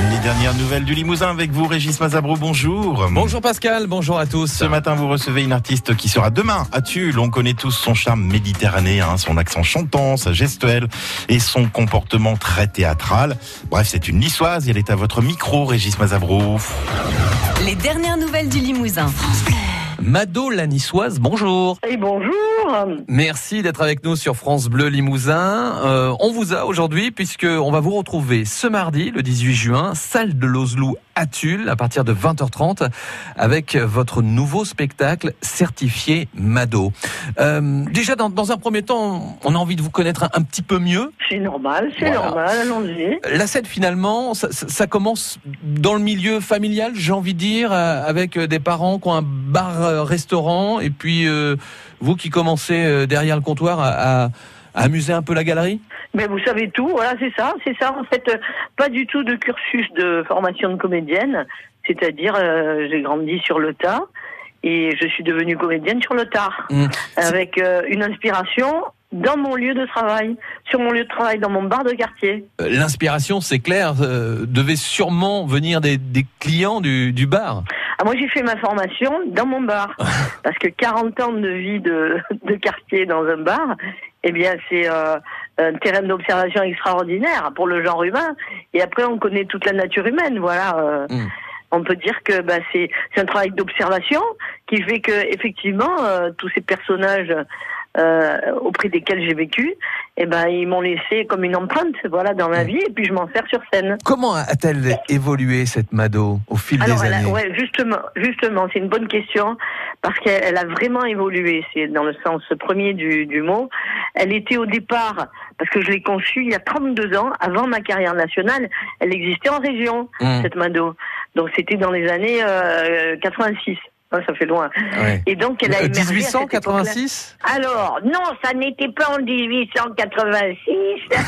Les dernières nouvelles du Limousin avec vous, Régis Mazabro, bonjour. Bonjour Pascal, bonjour à tous. Ce matin, vous recevez une artiste qui sera demain à Tulle. On connaît tous son charme méditerranéen, son accent chantant, sa gestuelle et son comportement très théâtral. Bref, c'est une niçoise et elle est à votre micro, Régis Mazabro. Les dernières nouvelles du Limousin. Mado la niçoise, bonjour. Et bonjour. Merci d'être avec nous sur France Bleu Limousin. Euh, on vous a aujourd'hui puisque on va vous retrouver ce mardi, le 18 juin, salle de Lozelou à Tulle à partir de 20h30 avec votre nouveau spectacle certifié Mado. Euh, déjà, dans, dans, un premier temps, on a envie de vous connaître un, un petit peu mieux. C'est normal, c'est voilà. normal, allons-y. La scène, finalement, ça, ça, commence dans le milieu familial, j'ai envie de dire, euh, avec des parents qui ont un bar-restaurant et puis euh, vous qui commencez euh, derrière le comptoir à, à amuser un peu la galerie? Mais vous savez tout, voilà, c'est ça, c'est ça. En fait, pas du tout de cursus de formation de comédienne, c'est-à-dire euh, j'ai grandi sur le tas et je suis devenue comédienne sur le tard, mmh. avec euh, une inspiration dans mon lieu de travail, sur mon lieu de travail, dans mon bar de quartier. Euh, L'inspiration, c'est clair, euh, devait sûrement venir des, des clients du, du bar. Ah, moi, j'ai fait ma formation dans mon bar. parce que 40 ans de vie de, de quartier dans un bar, eh bien, c'est euh, un terrain d'observation extraordinaire pour le genre humain. Et après, on connaît toute la nature humaine, voilà. Mmh. On peut dire que bah, c'est un travail d'observation qui fait que effectivement euh, tous ces personnages euh, auprès desquels j'ai vécu, eh ben ils m'ont laissé comme une empreinte, voilà, dans ma vie, et puis je m'en sers sur scène. Comment a-t-elle évolué cette Mado au fil Alors, des elle a, années? ouais, justement, justement, c'est une bonne question parce qu'elle a vraiment évolué. C'est dans le sens premier du, du mot. Elle était au départ, parce que je l'ai conçue il y a 32 ans, avant ma carrière nationale, elle existait en région, mmh. cette Mado. Donc c'était dans les années euh, 86. Oh, ça fait loin. Ouais. Et donc, elle a émergé. 1886 Alors, non, ça n'était pas en 1886.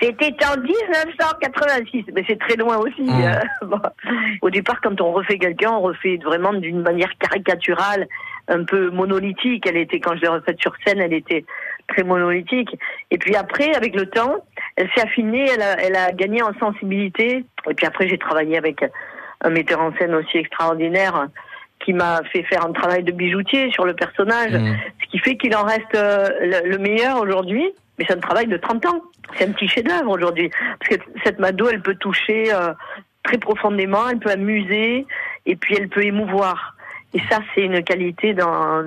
C'était en 1986. Mais c'est très loin aussi. Mmh. Euh, bon. Au départ, quand on refait quelqu'un, on refait vraiment d'une manière caricaturale, un peu monolithique. Elle était, quand je l'ai refaite sur scène, elle était très monolithique. Et puis après, avec le temps, elle s'est affinée, elle a, elle a gagné en sensibilité. Et puis après, j'ai travaillé avec un metteur en scène aussi extraordinaire qui m'a fait faire un travail de bijoutier sur le personnage, mmh. ce qui fait qu'il en reste euh, le, le, meilleur aujourd'hui. Mais c'est un travail de 30 ans. C'est un petit chef-d'œuvre aujourd'hui. Parce que cette Mado, elle peut toucher euh, très profondément, elle peut amuser, et puis elle peut émouvoir. Et ça, c'est une qualité dans,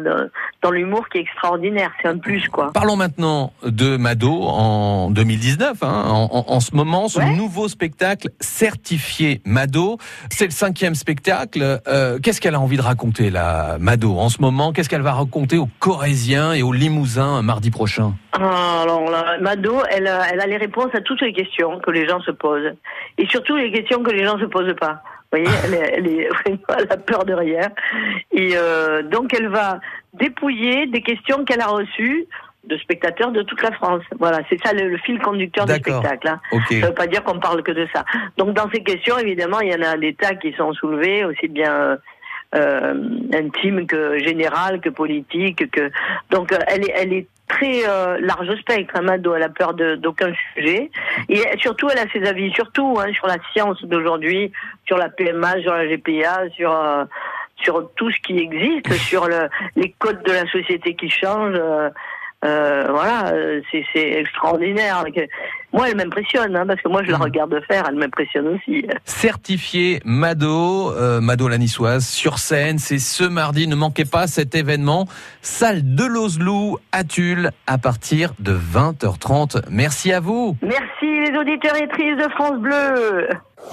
dans l'humour qui est extraordinaire. C'est un plus, quoi. Parlons maintenant de Mado en 2019. Hein, en, en, ce moment, ce Ouais. nouveau spectacle certifié Mado. C'est le cinquième spectacle. Euh, Qu'est-ce qu'elle a envie de raconter, la Mado, en ce moment? Qu'est-ce qu'elle va raconter aux Corésiens et aux Limousins mardi prochain? Ah, alors là, Mado, elle, a- elle a les réponses à toutes les questions que les gens se posent. Et surtout les questions que les gens se posent pas. Vous voyez, elle, est, elle est vraiment, a peur de rien. Et euh, donc elle va dépouiller des questions qu'elle a reçues de spectateurs de toute la France. Voilà, c'est ça le, le fil conducteur du spectacle. hein. Ça veut pas dire qu'on parle que de ça. Donc dans ces questions, évidemment, il y en a des tas qui sont soulevés, aussi bien euh, euh, intimes que générales, que politiques, que donc euh, elle est, elle est très euh, large spectre. Hein, Mado, elle a peur d'aucun sujet et surtout elle a ses avis, surtout hein, sur la science d'aujourd'hui, sur la PMA, sur la GPA, sur euh, sur tout ce qui existe, sur le, les codes de la société qui changent. Euh, voilà, euh, c'est c'est extraordinaire. Moi, elle m'impressionne, hein, parce que moi, je la Mhm. regarde faire, elle m'impressionne aussi. Certifié Mado, euh, Mado la niçoise, sur scène. C'est ce mardi. Ne manquez pas cet événement. Salle de Lozelou à Tulle à partir de 20h30. Merci à vous. Merci les auditeurs et de France Bleu.